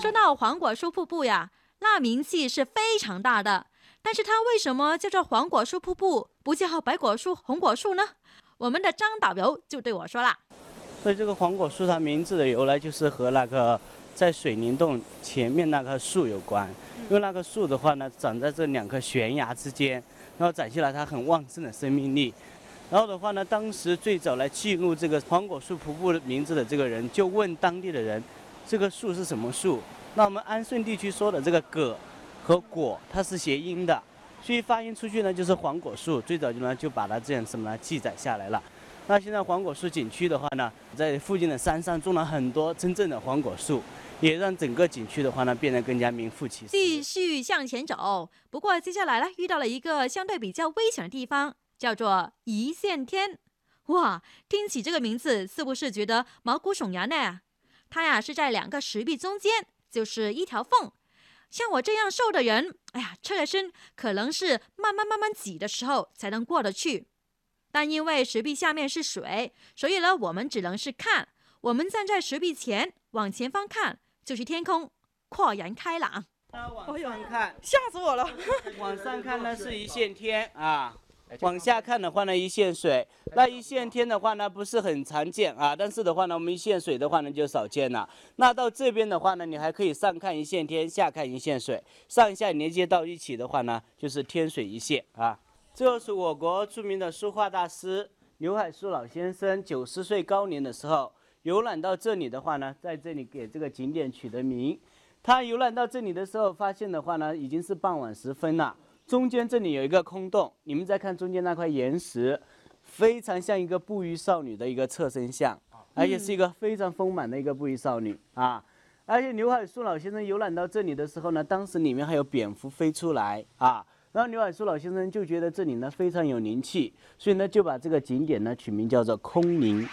说到黄果树瀑布呀，那名气是非常大的。但是它为什么叫做黄果树瀑布，不叫白果树、红果树呢？我们的张导游就对我说了。所以这个黄果树它名字的由来就是和那个在水帘洞前面那棵树有关。因为那棵树的话呢，长在这两棵悬崖之间，然后展现了它很旺盛的生命力。然后的话呢，当时最早来记录这个黄果树瀑布的名字的这个人，就问当地的人，这个树是什么树？那我们安顺地区说的这个葛和果，它是谐音的，所以发音出去呢就是黄果树。最早就呢就把它这样什么呢记载下来了。那现在黄果树景区的话呢，在附近的山上种了很多真正的黄果树，也让整个景区的话呢变得更加名副其实。继续向前走，不过接下来呢遇到了一个相对比较危险的地方，叫做一线天。哇，听起这个名字是不是觉得毛骨悚然呢？它呀是在两个石壁中间，就是一条缝。像我这样瘦的人，哎呀，侧着身可能是慢慢慢慢挤的时候才能过得去。但因为石壁下面是水，所以呢，我们只能是看。我们站在石壁前，往前方看，就是天空，豁然开朗。往上看，吓死我了！往上看呢是一线天啊，往下看的话呢一线水。那一线天的话呢不是很常见啊，但是的话呢我们一线水的话呢就少见了。那到这边的话呢，你还可以上看一线天，下看一线水，上下连接到一起的话呢，就是天水一线啊。这就是我国著名的书画大师刘海粟老先生九十岁高龄的时候游览到这里的话呢，在这里给这个景点取的名。他游览到这里的时候，发现的话呢，已经是傍晚时分了。中间这里有一个空洞，你们再看中间那块岩石，非常像一个布衣少女的一个侧身像，而且是一个非常丰满的一个布衣少女啊。而且刘海粟老先生游览到这里的时候呢，当时里面还有蝙蝠飞出来啊。然后刘海粟老先生就觉得这里呢非常有灵气，所以呢就把这个景点呢取名叫做空灵。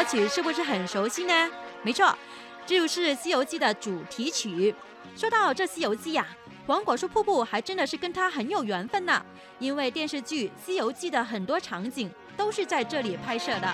歌曲是不是很熟悉呢？没错，这就是《西游记》的主题曲。说到这《西游记》呀，黄果树瀑布还真的是跟它很有缘分呢，因为电视剧《西游记》的很多场景。都是在这里拍摄的。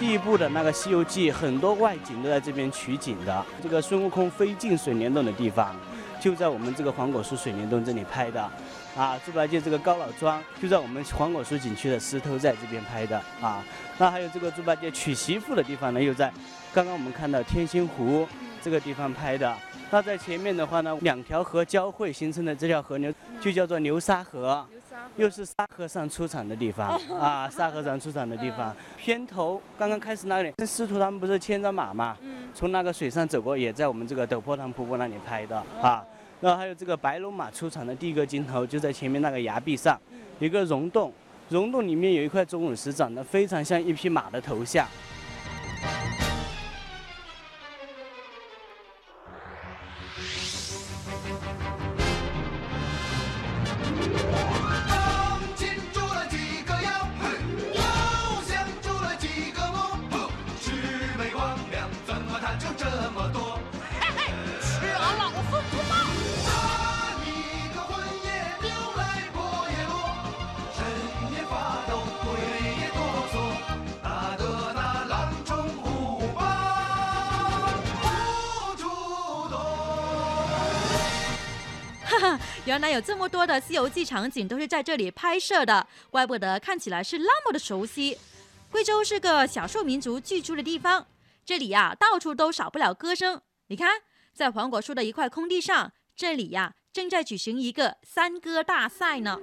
第一部的那个《西游记》，很多外景都在这边取景的。这个孙悟空飞进水帘洞的地方，就在我们这个黄果树水帘洞这里拍的。啊，猪八戒这个高老庄就在我们黄果树景区的石头寨这边拍的。啊，那还有这个猪八戒娶媳妇的地方呢，又在刚刚我们看到天心湖这个地方拍的。那在前面的话呢，两条河交汇形成的这条河流就叫做流沙河，又是沙和尚出场的地方啊，沙和尚出场的地方。片头刚刚开始那里，师徒他们不是牵着马嘛，从那个水上走过，也在我们这个陡坡塘瀑布那里拍的啊。然后还有这个白龙马出场的第一个镜头，就在前面那个崖壁上，一个溶洞，溶洞里面有一块钟乳石，长得非常像一匹马的头像。原来有这么多的《西游记》场景都是在这里拍摄的，怪不得看起来是那么的熟悉。贵州是个少数民族聚居的地方，这里呀到处都少不了歌声。你看，在黄果树的一块空地上，这里呀正在举行一个山歌大赛呢。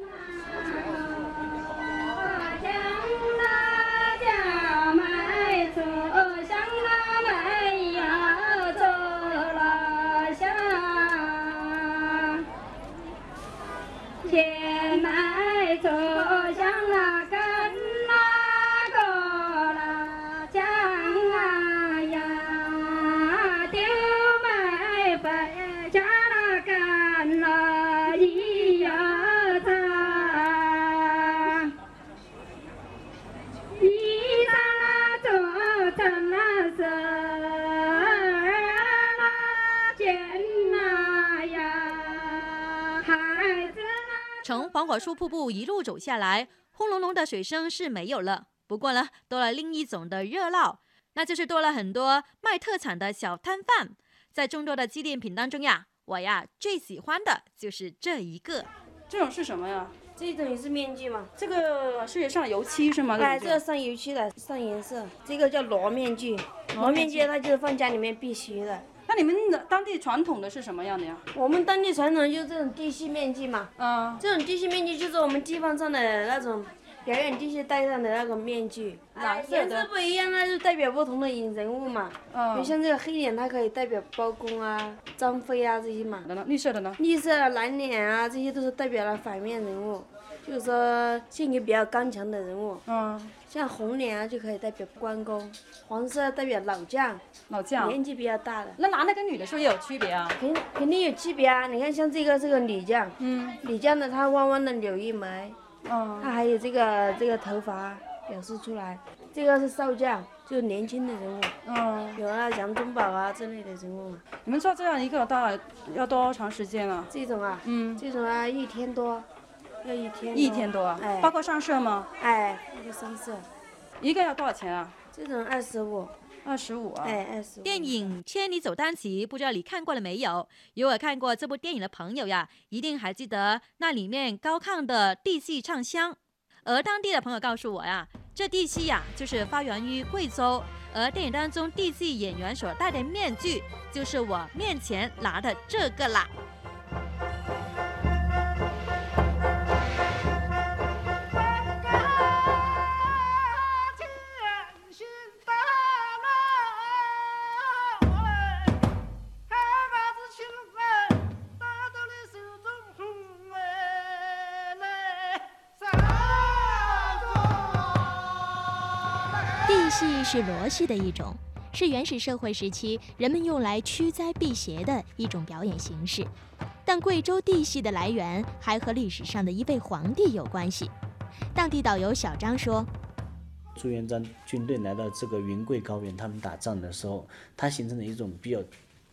从黄果树瀑布一路走下来，轰隆隆的水声是没有了，不过呢，多了另一种的热闹，那就是多了很多卖特产的小摊贩。在众多的纪念品当中呀，我呀最喜欢的就是这一个。这种是什么呀？这种也是面具嘛？这个是上油漆是吗？哎，这个上油漆的，上颜色。这个叫螺面具，螺面具它就是放家里面必须的。那你们的当地传统的是什么样的呀？我们当地传统就是这种地戏面具嘛。嗯。这种地戏面具就是我们地方上的那种表演地戏戴上的那个面具。蓝色的。颜色不一样，那就代表不同的人物嘛。嗯。就像这个黑脸，它可以代表包公啊、张飞啊这些嘛。的呢？绿色的呢？绿色、蓝脸啊，这些都是代表了反面人物。就是说性格比较刚强的人物，嗯，像红脸啊就可以代表关公，黄色代表老将，老将年纪比较大的。那男的跟女的是不是也有区别啊？肯肯定有区别啊！你看像这个这个女将，嗯，女将的她弯弯的柳叶眉，嗯，她还有这个这个头发表示出来。这个是少将，就是年轻的人物，嗯，有啊杨宗保啊之类的人物。你们做这样一个大概要多长时间啊？这种啊，嗯，这种啊一天多。要一天一天多，哎，包括上色吗？哎，包括上色。一个要多少钱啊？这种二十五，二十五啊。哎，二十五。电影《千里走单骑》，不知道你看过了没有？如果看过这部电影的朋友呀，一定还记得那里面高亢的地戏唱腔。而当地的朋友告诉我呀，这地戏呀就是发源于贵州，而电影当中地戏演员所戴的面具，就是我面前拿的这个啦。戏是罗戏的一种，是原始社会时期人们用来驱灾避邪的一种表演形式。但贵州地戏的来源还和历史上的一位皇帝有关系。当地导游小张说：“朱元璋军队来到这个云贵高原，他们打仗的时候，它形成了一种比较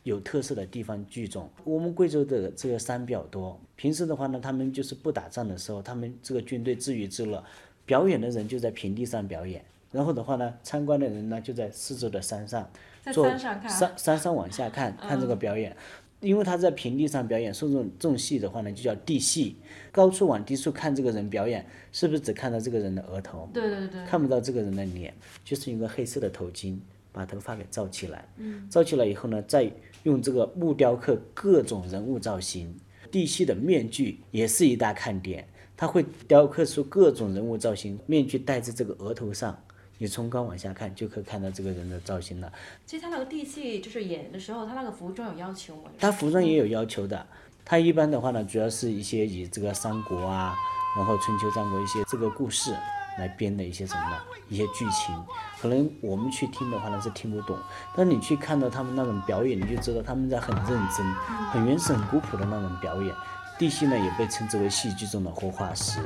有特色的地方剧种。我们贵州的这个山比较多，平时的话呢，他们就是不打仗的时候，他们这个军队自娱自乐，表演的人就在平地上表演。”然后的话呢，参观的人呢就在四周的山上，坐山山上往下看看这个表演，因为他在平地上表演，说这种这种戏的话呢就叫地戏。高处往低处看这个人表演，是不是只看到这个人的额头？对对对。看不到这个人的脸，就是一个黑色的头巾把头发给罩起来。嗯。罩起来以后呢，再用这个木雕刻各种人物造型。地戏的面具也是一大看点，它会雕刻出各种人物造型，面具戴在这个额头上。你从高往下看，就可以看到这个人的造型了。其实他那个地戏就是演的时候，他那个服装有要求吗？他服装也有要求的。他一般的话呢，主要是一些以这个三国啊，然后春秋战国一些这个故事来编的一些什么一些剧情。可能我们去听的话呢是听不懂，但你去看到他们那种表演，你就知道他们在很认真、很原始、很古朴的那种表演。地戏呢也被称之为戏剧中的活化石。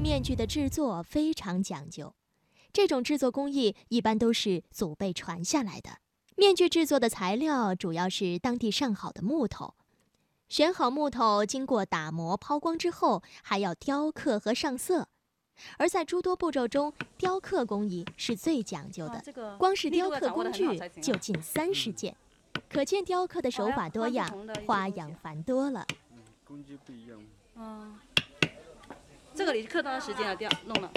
面具的制作非常讲究，这种制作工艺一般都是祖辈传下来的。面具制作的材料主要是当地上好的木头，选好木头经过打磨抛光之后，还要雕刻和上色。而在诸多步骤中，雕刻工艺是最讲究的，光是雕刻工具就近三十件，可见雕刻的手法多样，花样繁多了。工具不一样。嗯。这个你刻多长时间啊？掉弄了？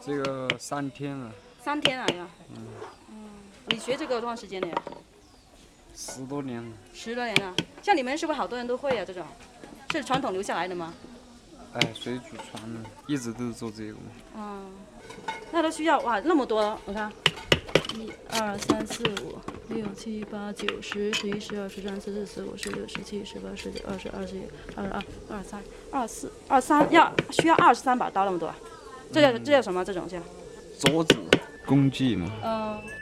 这个三天了。三天了呀？嗯。嗯。你学这个多长时间了？十多年了。十多年了，像你们是不是好多人都会啊？这种，是传统留下来的吗？哎，水煮船的，一直都是做这个。嗯。那都需要哇，那么多，我看。一二三四五六七八九十十一十二十三十四十五十六十七十八十九二十二十一二十二二三二四二三要需要二十三把刀那么多，这叫这叫什么？这种叫桌子工具吗。嗯。姐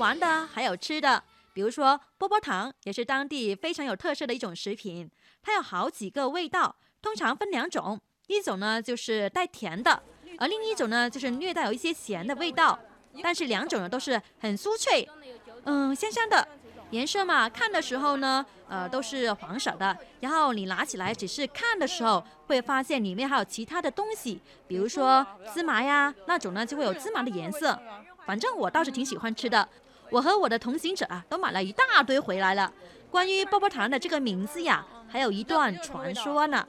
玩的，还有吃的，比如说波波糖也是当地非常有特色的一种食品，它有好几个味道，通常分两种，一种呢就是带甜的，而另一种呢就是略带有一些咸的味道，但是两种呢都是很酥脆，嗯，香香的。颜色嘛，看的时候呢，呃，都是黄色的。然后你拿起来只是看的时候，会发现里面还有其他的东西，比如说芝麻呀，那种呢就会有芝麻的颜色。反正我倒是挺喜欢吃的。我和我的同行者啊，都买了一大堆回来了。关于波波糖的这个名字呀，还有一段传说呢。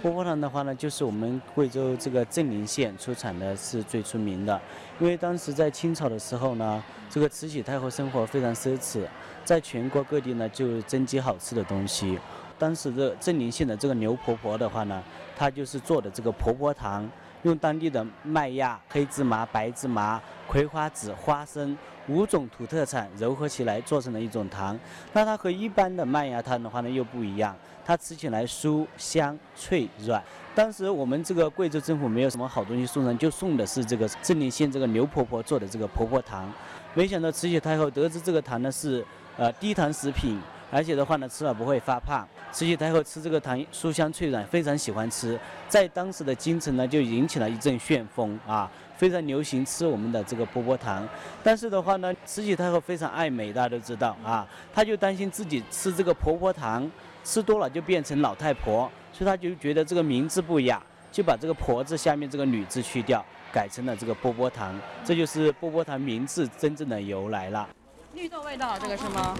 波波糖的话呢，就是我们贵州这个镇宁县出产的是最出名的。因为当时在清朝的时候呢，这个慈禧太后生活非常奢侈，在全国各地呢就征集好吃的东西。当时的镇宁县的这个牛婆婆的话呢，她就是做的这个婆婆糖，用当地的麦芽、黑芝麻、白芝麻、葵花籽、花生五种土特产糅合起来做成了一种糖。那它和一般的麦芽糖的话呢又不一样。它吃起来酥香脆软。当时我们这个贵州政府没有什么好东西送人，就送的是这个镇宁县这个刘婆婆做的这个婆婆糖。没想到慈禧太后得知这个糖呢是呃低糖食品，而且的话呢吃了不会发胖。慈禧太后吃这个糖酥香脆软，非常喜欢吃，在当时的京城呢就引起了一阵旋风啊，非常流行吃我们的这个波波糖。但是的话呢，慈禧太后非常爱美，大家都知道啊，她就担心自己吃这个婆婆糖。吃多了就变成老太婆，所以她就觉得这个名字不雅，就把这个“婆”字下面这个“女”字去掉，改成了这个波波糖，这就是波波糖名字真正的由来了。绿豆味道，这个是吗？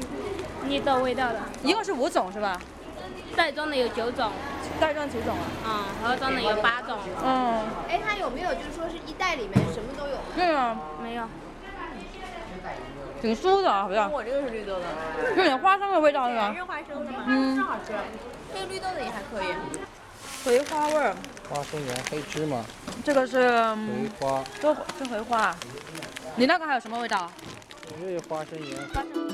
绿豆味道的，一共是五种是吧？袋装的有九种，袋装几种啊？嗯，盒装的有八种。嗯。哎，它有没有就是说是一袋里面什么都有？没有，没有。挺酥的，好像。我这个是绿豆的，有点花生的味道是吧？是花生的吗？嗯，真好吃。这个绿豆的也还可以。葵花味儿。花生盐、黑芝麻。这个是。葵花。这这葵花。你那个还有什么味道？我这有花生盐。花生。